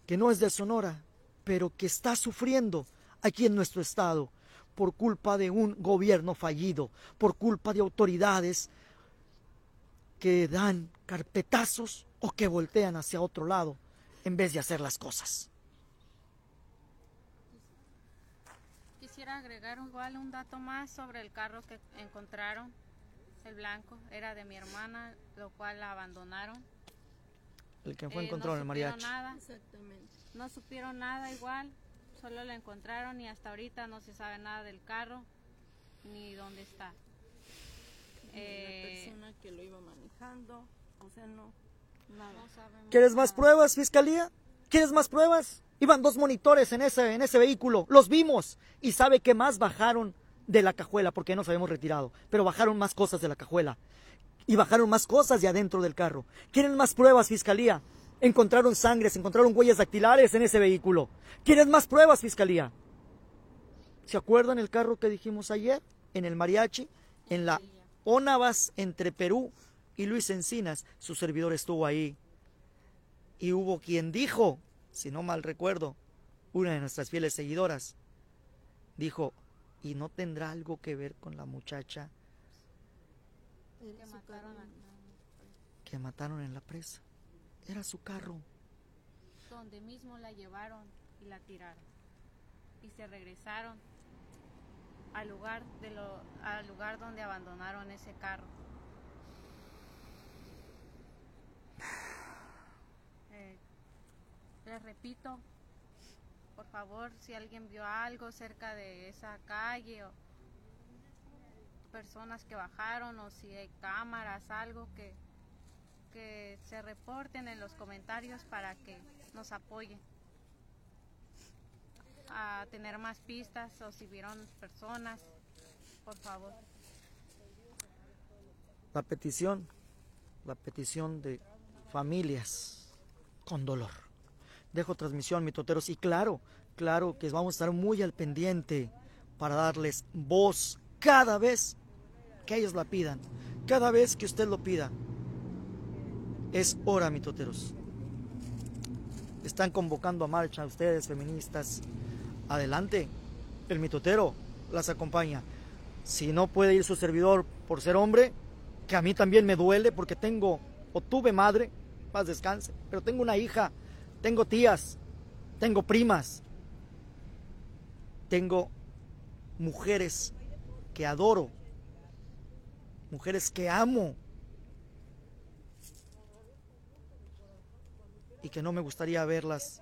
que no es de Sonora, pero que está sufriendo aquí en nuestro estado por culpa de un gobierno fallido, por culpa de autoridades que dan carpetazos o que voltean hacia otro lado en vez de hacer las cosas. Quisiera agregar igual un dato más sobre el carro que encontraron, el blanco, era de mi hermana, lo cual la abandonaron. El que fue Eh, encontrado en el no supieron mariachi. nada, Exactamente. no supieron nada igual, solo la encontraron y hasta ahorita no se sabe nada del carro ni dónde está. Ni Eh, la persona que lo iba manejando, o sea, no, nada. no sabemos ¿Quieres más pruebas, fiscalía? ¿Quieres más pruebas? Iban dos monitores en ese, en ese vehículo, los vimos. ¿Y sabe qué más bajaron de la cajuela? Porque nos habíamos retirado, pero bajaron más cosas de la cajuela. Y bajaron más cosas de adentro del carro. ¿Quieren más pruebas, fiscalía? Encontraron sangre, se encontraron huellas dactilares en ese vehículo. ¿Quieren más pruebas, fiscalía? ¿Se acuerdan el carro que dijimos ayer? En el mariachi, en la Onavas entre Perú y Luis Encinas. Su servidor estuvo ahí. Y hubo quien dijo, si no mal recuerdo, una de nuestras fieles seguidoras, dijo, ¿y no tendrá algo que ver con la muchacha que mataron a- que mataron en la presa? Era su carro. donde mismo la llevaron y la tiraron y se regresaron al lugar de lo al lugar donde abandonaron ese carro. Eh, les repito por favor si alguien vio algo cerca de esa calle o personas que bajaron o si hay cámaras algo que que se reporten en los comentarios para que nos apoyen a tener más pistas o si vieron personas, por favor. La petición, la petición de familias con dolor. Dejo transmisión, mitoteros, y claro, claro que vamos a estar muy al pendiente para darles voz cada vez que ellos la pidan, cada vez que usted lo pida. Es hora, mitoteros. Están convocando a marcha ustedes, feministas. Adelante, el mitotero las acompaña. Si no puede ir su servidor por ser hombre, que a mí también me duele porque tengo o tuve madre, paz descanse, pero tengo una hija, tengo tías, tengo primas, tengo mujeres que adoro, mujeres que amo y que no me gustaría verlas,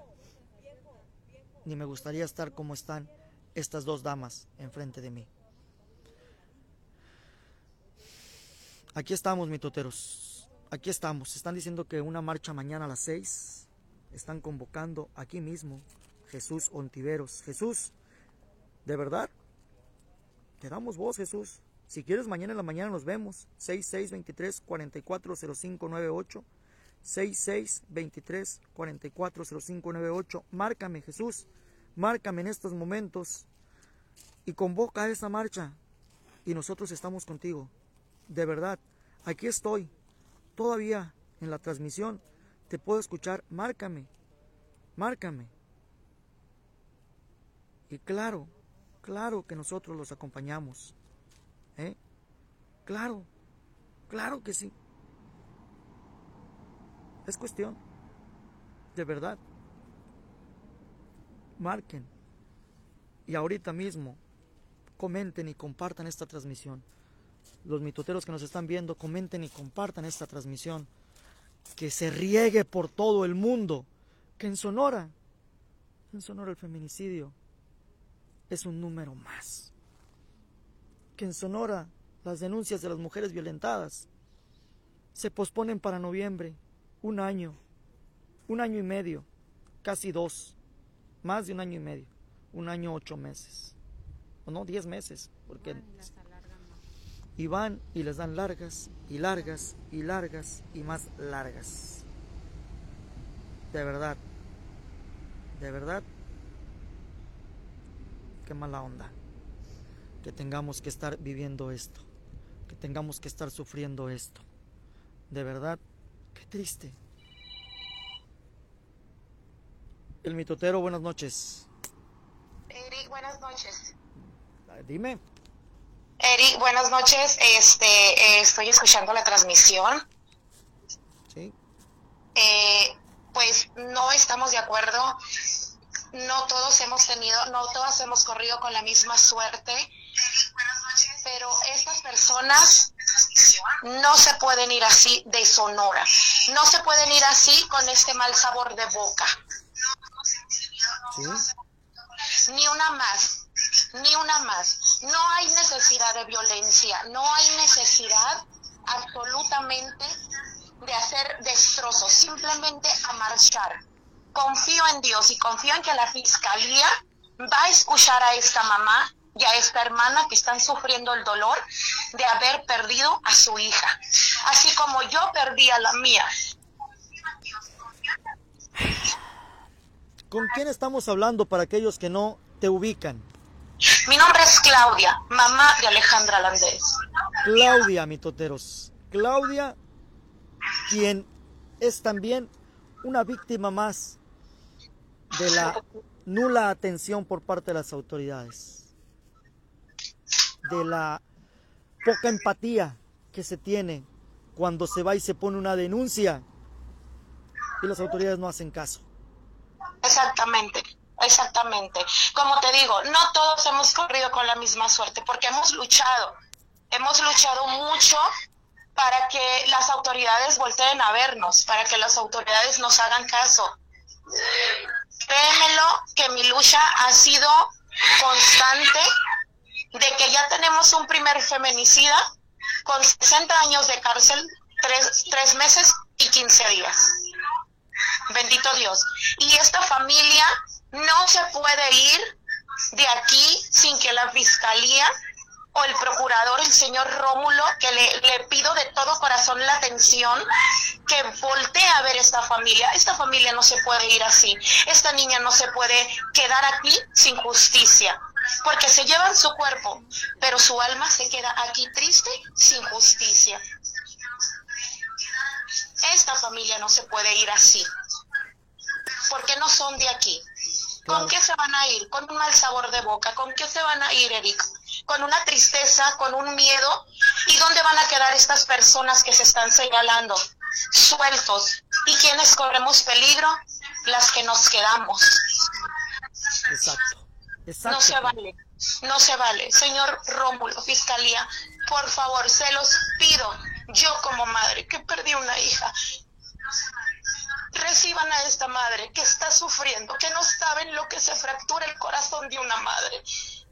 ni me gustaría estar como están estas dos damas enfrente de mí. Aquí estamos, mitoteros. Aquí estamos. Están diciendo que una marcha mañana a las seis. Están convocando aquí mismo Jesús Ontiveros. Jesús, ¿de verdad? Te damos voz, Jesús. Si quieres, mañana en la mañana nos vemos. 6623 440598 6623 440598 Márcame, Jesús. Márcame en estos momentos y convoca a esta marcha. Y nosotros estamos contigo. De verdad, aquí estoy. Todavía en la transmisión te puedo escuchar. Márcame. Márcame. Y claro, claro que nosotros los acompañamos. ¿Eh? Claro, claro que sí. Es cuestión. De verdad. Marquen. Y ahorita mismo, comenten y compartan esta transmisión. Los mitoteros que nos están viendo, comenten y compartan esta transmisión. Que se riegue por todo el mundo. Que en Sonora, en Sonora el feminicidio es un número más. Que en Sonora las denuncias de las mujeres violentadas se posponen para noviembre, un año, un año y medio, casi dos, más de un año y medio, un año ocho meses, o no, diez meses, porque y van y les dan largas y largas y largas y más largas. De verdad, de verdad, qué mala onda que tengamos que estar viviendo esto, que tengamos que estar sufriendo esto. De verdad, triste. El mitotero, buenas noches. Eric, buenas noches. Dime. Eric, buenas noches. Este, eh, estoy escuchando la transmisión. Sí. Eh, pues no estamos de acuerdo. No todos hemos tenido, no todas hemos corrido con la misma suerte. Pero estas personas no se pueden ir así de Sonora. No se pueden ir así con este mal sabor de boca. Ni una más, ni una más. No hay necesidad de violencia, no hay necesidad absolutamente de hacer destrozos, simplemente a marchar. Confío en Dios y confío en que la fiscalía va a escuchar a esta mamá y a esta hermana que están sufriendo el dolor de haber perdido a su hija, así como yo perdí a la mía. ¿Con quién estamos hablando para aquellos que no te ubican? Mi nombre es Claudia, mamá de Alejandra Landés. Claudia, mitoteros. Claudia, quien es también una víctima más de la nula atención por parte de las autoridades, de la poca empatía que se tiene cuando se va y se pone una denuncia y las autoridades no hacen caso. Exactamente, exactamente. Como te digo, no todos hemos corrido con la misma suerte porque hemos luchado, hemos luchado mucho para que las autoridades volteen a vernos, para que las autoridades nos hagan caso. Créemelo que mi lucha ha sido constante de que ya tenemos un primer feminicida con 60 años de cárcel, tres, tres meses y 15 días. Bendito Dios. Y esta familia no se puede ir de aquí sin que la fiscalía o el procurador, el señor Rómulo, que le, le, pido de todo corazón la atención, que voltee a ver esta familia. Esta familia no se puede ir así. Esta niña no se puede quedar aquí sin justicia, porque se llevan su cuerpo, pero su alma se queda aquí triste sin justicia. Esta familia no se puede ir así, porque no son de aquí. ¿Con qué se van a ir? Con un mal sabor de boca. ¿Con qué se van a ir, Eric? Con una tristeza, con un miedo. ¿Y dónde van a quedar estas personas que se están señalando? Sueltos. ¿Y quiénes corremos peligro? Las que nos quedamos. Exacto. No se vale. No se vale. Señor Rómulo, Fiscalía, por favor, se los pido. Yo como madre que perdí una hija, reciban a esta madre que está sufriendo, que no saben lo que se fractura el corazón de una madre.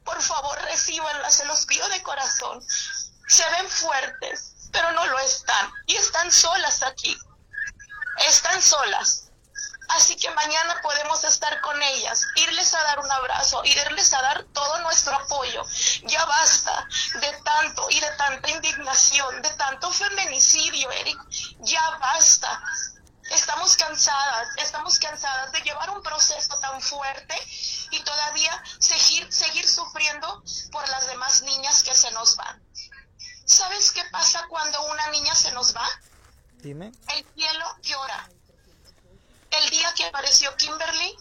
Por favor, recibanla, se los pido de corazón. Se ven fuertes, pero no lo están. Y están solas aquí. Están solas. Así que mañana podemos estar con ellas, irles a dar un abrazo, irles a dar todo nuestro apoyo. Ya basta de tanto y de tanta indignación, de tanto feminicidio, Eric. Ya basta. Estamos cansadas, estamos cansadas de llevar un proceso tan fuerte y todavía seguir, seguir sufriendo por las demás niñas que se nos van. ¿Sabes qué pasa cuando una niña se nos va? Dime. El cielo llora. El día que apareció Kimberly,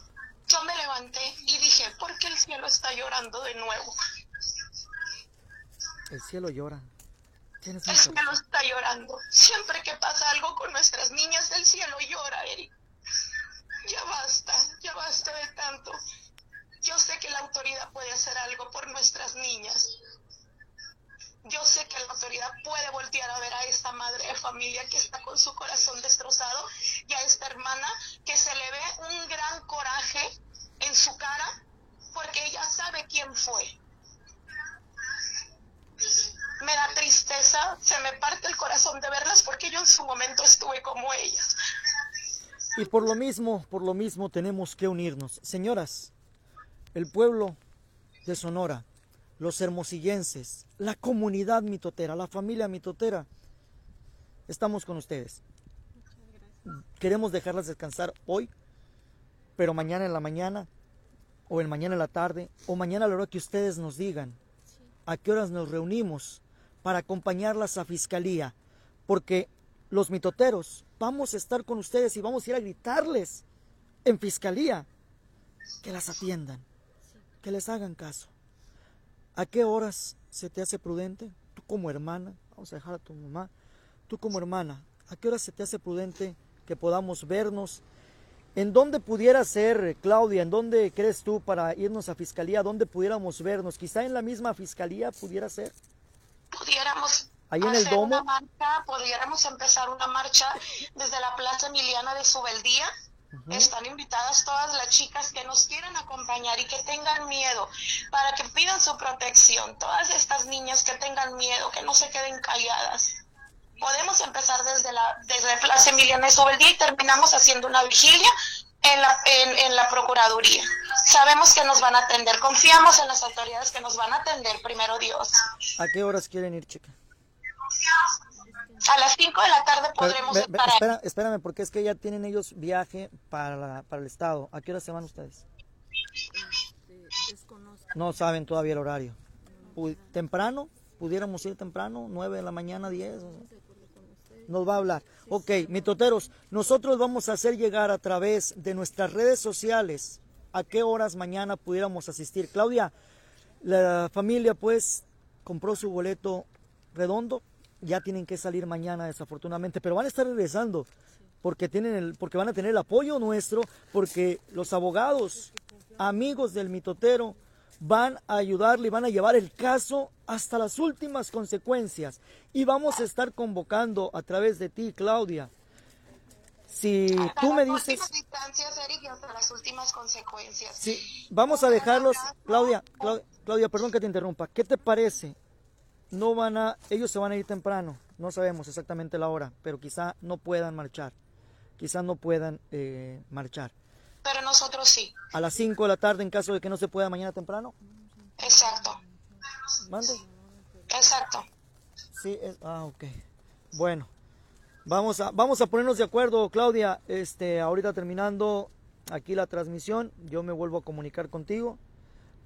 yo me levanté y dije, ¿por qué el cielo está llorando de nuevo? El cielo llora. El cielo está llorando. Siempre que pasa algo con nuestras niñas, el cielo llora, Eric. Ya basta, ya basta de tanto. Yo sé que la autoridad puede hacer algo por nuestras niñas yo sé que la autoridad puede voltear a ver a esta madre de familia que está con su corazón destrozado y a esta hermana que se le ve un gran coraje en su cara porque ella sabe quién fue. Me da tristeza, se me parte el corazón de verlas porque yo en su momento estuve como ellas. Y por lo mismo, por lo mismo tenemos que unirnos. Señoras, el pueblo de Sonora los hermosillenses, la comunidad mitotera, la familia mitotera, estamos con ustedes. Queremos dejarlas descansar hoy, pero mañana en la mañana, o en mañana en la tarde, o mañana a la hora que ustedes nos digan a qué horas nos reunimos para acompañarlas a fiscalía, porque los mitoteros vamos a estar con ustedes y vamos a ir a gritarles en fiscalía que las atiendan, que les hagan caso. ¿A qué horas se te hace prudente? Tú como hermana, vamos a dejar a tu mamá, tú como hermana, ¿a qué horas se te hace prudente que podamos vernos? ¿En dónde pudiera ser, Claudia? ¿En dónde crees tú para irnos a fiscalía? ¿Dónde pudiéramos vernos? Quizá en la misma fiscalía pudiera ser. Pudiéramos Ahí en el hacer domo. una marcha, pudiéramos empezar una marcha desde la Plaza Emiliana de Subeldía. Están invitadas todas las chicas que nos quieran acompañar y que tengan miedo para que pidan su protección. Todas estas niñas que tengan miedo, que no se queden calladas. Podemos empezar desde la, desde la Plaza Emiliana de Subeldía y terminamos haciendo una vigilia en la, en, en la Procuraduría. Sabemos que nos van a atender, confiamos en las autoridades que nos van a atender, primero Dios. ¿A qué horas quieren ir, chica? A las 5 de la tarde Pero, podremos ahí. espera- espérame, porque es que ya tienen ellos viaje para, la- para el estado. ¿A qué horas se van ustedes? No saben todavía el horario. ¿Temprano? ¿Pudiéramos ir temprano? ¿9 de la mañana, 10? o- Nos va a hablar. Ok, mitoteros, nosotros vamos a hacer llegar a través de nuestras redes sociales a qué horas mañana pudiéramos asistir. Claudia, la familia pues compró su boleto redondo, ya tienen que salir mañana desafortunadamente, pero van a estar regresando porque tienen el, porque van a tener el apoyo nuestro, porque los abogados, amigos del mitotero, van a ayudarle y van a llevar el caso hasta las últimas consecuencias. Y vamos a estar convocando a través de ti, Claudia. Si Hasta tú me dices, Eric, hasta las últimas consecuencias. Sí, vamos a dejarlos, Claudia, Clau- Claudia, perdón que te interrumpa. ¿Qué te parece? No van a, ellos se van a ir temprano, no sabemos exactamente la hora, pero quizá no puedan marchar, quizá no puedan eh, marchar. Pero nosotros sí. A las 5 de la tarde en caso de que no se pueda mañana temprano, Exacto. mande. Exacto. Sí, es, ah, ok. Bueno, vamos a, vamos a ponernos de acuerdo, Claudia. Este, ahorita terminando aquí la transmisión, yo me vuelvo a comunicar contigo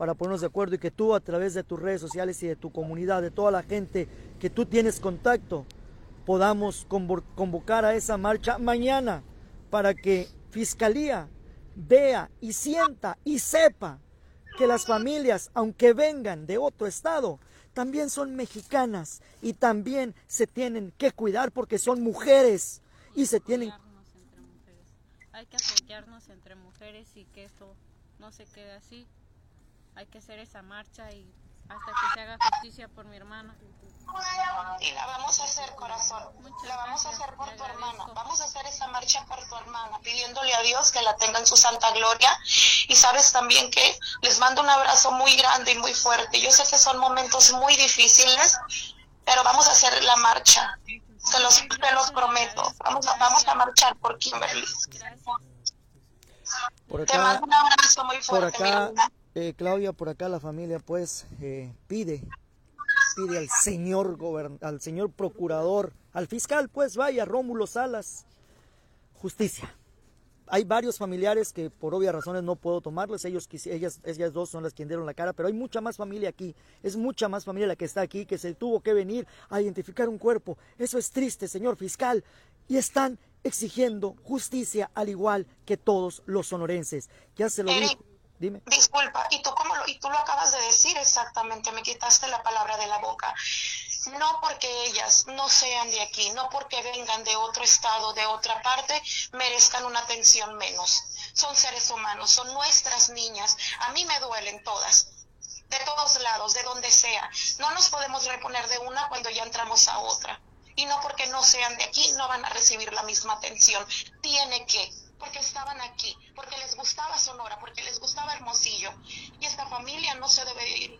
para ponernos de acuerdo y que tú a través de tus redes sociales y de tu comunidad, de toda la gente que tú tienes contacto, podamos convo- convocar a esa marcha mañana para que Fiscalía vea y sienta y sepa que las familias, aunque vengan de otro estado, también son mexicanas y también se tienen que cuidar porque son mujeres y se tienen. Hay que apoyarnos entre mujeres y que esto no se quede así. Hay que hacer esa marcha y hasta que se haga justicia por mi hermana. Y la vamos a hacer, corazón. Muchas La vamos a hacer por tu hermana. Vamos a hacer esa marcha por tu hermana, pidiéndole a Dios que la tenga en su santa gloria. Y sabes también que les mando un abrazo muy grande y muy fuerte. Yo sé que son momentos muy difíciles, pero vamos a hacer la marcha. Se los, se los prometo. Vamos a, vamos a marchar por Kimberly. Te mando un abrazo muy por fuerte, mi. Eh, Claudia, por acá la familia pues eh, pide, pide al señor gobern- al señor procurador, al fiscal pues vaya, Rómulo Salas, justicia. Hay varios familiares que por obvias razones no puedo tomarles, ellos, ellas, ellas dos son las que dieron la cara, pero hay mucha más familia aquí, es mucha más familia la que está aquí, que se tuvo que venir a identificar un cuerpo. Eso es triste, señor fiscal, y están exigiendo justicia al igual que todos los sonorenses. Ya se lo dijo. Disculpa, y tú, como lo, y tú lo acabas de decir exactamente, me quitaste la palabra de la boca. No porque ellas no sean de aquí, no porque vengan de otro estado, de otra parte, merezcan una atención menos. Son seres humanos, son nuestras niñas. A mí me duelen todas, de todos lados, de donde sea. No nos podemos reponer de una cuando ya entramos a otra. Y no porque no sean de aquí, no van a recibir la misma atención. Tiene que, porque estaban aquí, porque les gustaba Sonora, porque les gustaba Hermosillo. Y esta familia no se debe ir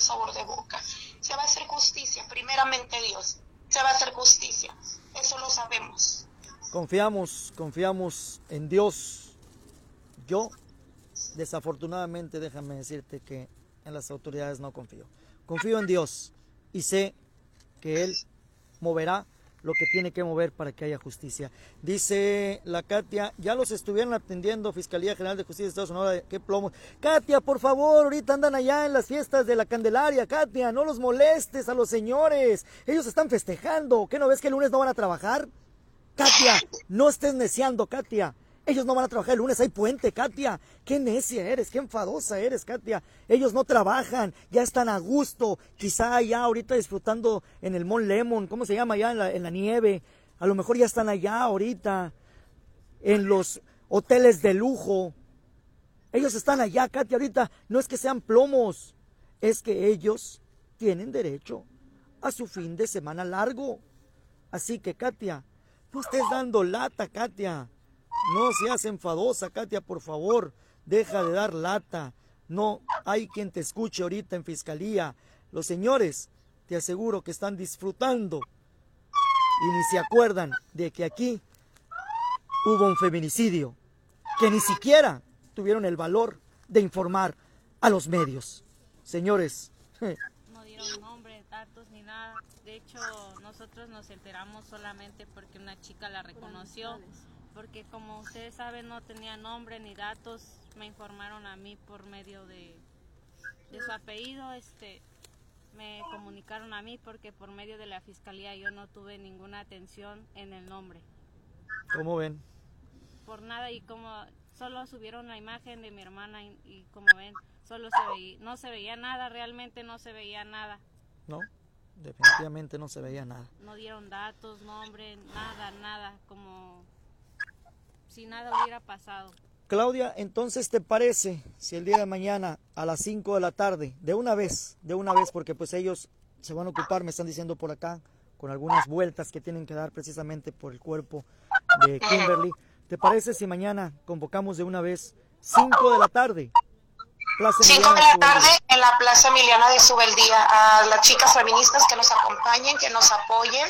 sabor de boca. Se va a hacer justicia, primeramente Dios. Se va a hacer justicia. Eso lo sabemos. Confiamos, confiamos en Dios. Yo, desafortunadamente, déjame decirte que en las autoridades no confío. Confío en Dios y sé que Él moverá lo que tiene que mover para que haya justicia. Dice la Katia, ya los estuvieron atendiendo Fiscalía General de Justicia de Estados Unidos, qué plomo. Katia, por favor, ahorita andan allá en las fiestas de la Candelaria, Katia, no los molestes a los señores, ellos están festejando, ¿qué no ves que el lunes no van a trabajar? Katia, no estés neciando, Katia. Ellos no van a trabajar el lunes, hay puente, Katia. Qué necia eres, qué enfadosa eres, Katia. Ellos no trabajan, ya están a gusto. Quizá ya ahorita disfrutando en el Mont Lemon, ¿cómo se llama allá en la, en la nieve? A lo mejor ya están allá ahorita, en los hoteles de lujo. Ellos están allá, Katia, ahorita. No es que sean plomos, es que ellos tienen derecho a su fin de semana largo. Así que, Katia, no estés dando lata, Katia. No seas enfadosa, Katia, por favor. Deja de dar lata. No hay quien te escuche ahorita en fiscalía. Los señores, te aseguro que están disfrutando y ni se acuerdan de que aquí hubo un feminicidio, que ni siquiera tuvieron el valor de informar a los medios. Señores, No dieron nombre, datos ni nada. De hecho, nosotros nos enteramos solamente porque una chica la reconoció. Porque como ustedes saben, no tenía nombre ni datos. Me informaron a mí por medio de, de su apellido. Este, me comunicaron a mí porque por medio de la fiscalía yo no tuve ninguna atención en el nombre. ¿cómo ven? Por nada y como solo subieron la imagen de mi hermana y, y como ven, solo se veía, no se veía nada, realmente no se veía nada. No, definitivamente no se veía nada. No dieron datos, nombre, nada, nada, como si nada hubiera pasado. Claudia, entonces te parece si el día de mañana a las 5 de la tarde, de una vez, de una vez, porque pues ellos se van a ocupar, me están diciendo por acá, con algunas vueltas que tienen que dar precisamente por el cuerpo de Kimberly. ¿Te parece si mañana convocamos de una vez 5 de la tarde? Plaza 5 de la tarde en la Plaza Emiliana de Subeldía. A las chicas feministas que nos acompañen, que nos apoyen.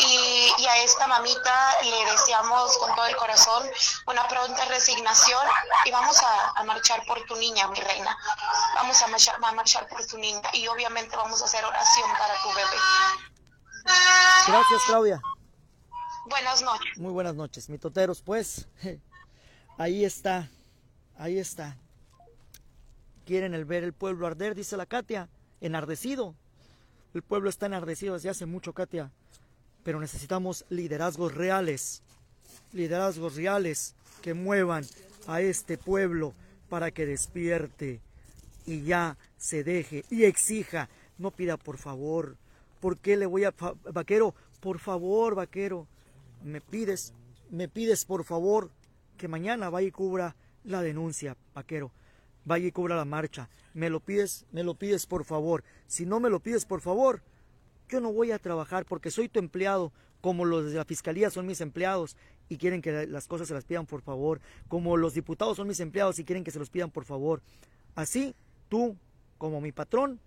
Y, y a esta mamita le deseamos con todo el corazón una pronta resignación. Y vamos a, a marchar por tu niña, mi reina. Vamos a marchar, a marchar por tu niña. Y obviamente vamos a hacer oración para tu bebé. Gracias, Claudia. Buenas noches. Muy buenas noches, mitoteros. Pues ahí está, ahí está. Quieren el ver el pueblo arder, dice la Katia, enardecido. El pueblo está enardecido desde hace mucho, Katia. Pero necesitamos liderazgos reales, liderazgos reales que muevan a este pueblo para que despierte y ya se deje y exija. No pida por favor. ¿Por qué le voy a... Vaquero, por favor, vaquero. Me pides, me pides por favor que mañana vaya y cubra la denuncia, vaquero. Vaya y cubra la marcha. Me lo pides, me lo pides por favor. Si no me lo pides por favor, yo no voy a trabajar porque soy tu empleado, como los de la fiscalía son mis empleados y quieren que las cosas se las pidan por favor, como los diputados son mis empleados y quieren que se los pidan por favor. Así, tú, como mi patrón,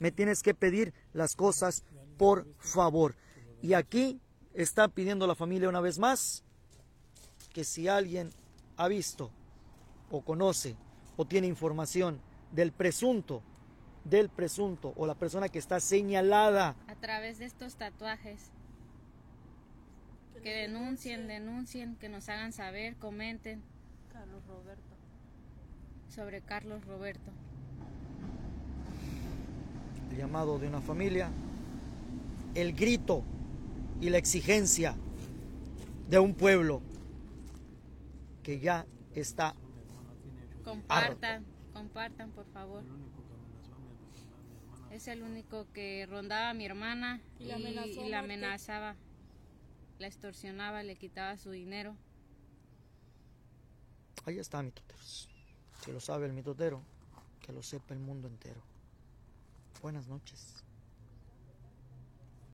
me tienes que pedir las cosas por favor. Y aquí está pidiendo la familia una vez más que si alguien ha visto o conoce o tiene información del presunto, del presunto o la persona que está señalada A través de estos tatuajes. Que denuncien, denuncien, que nos hagan saber, comenten Carlos Roberto. sobre Carlos Roberto. el llamado de una familia, el grito y la exigencia de un pueblo que ya está Compartan, compartan por favor. Es el único que rondaba a mi hermana Y y, la amenazó y a la muerte. amenazaba, la extorsionaba, le quitaba su dinero. Ahí está, mitoteros. Si lo sabe el mitotero, que lo sepa el mundo entero. Buenas noches.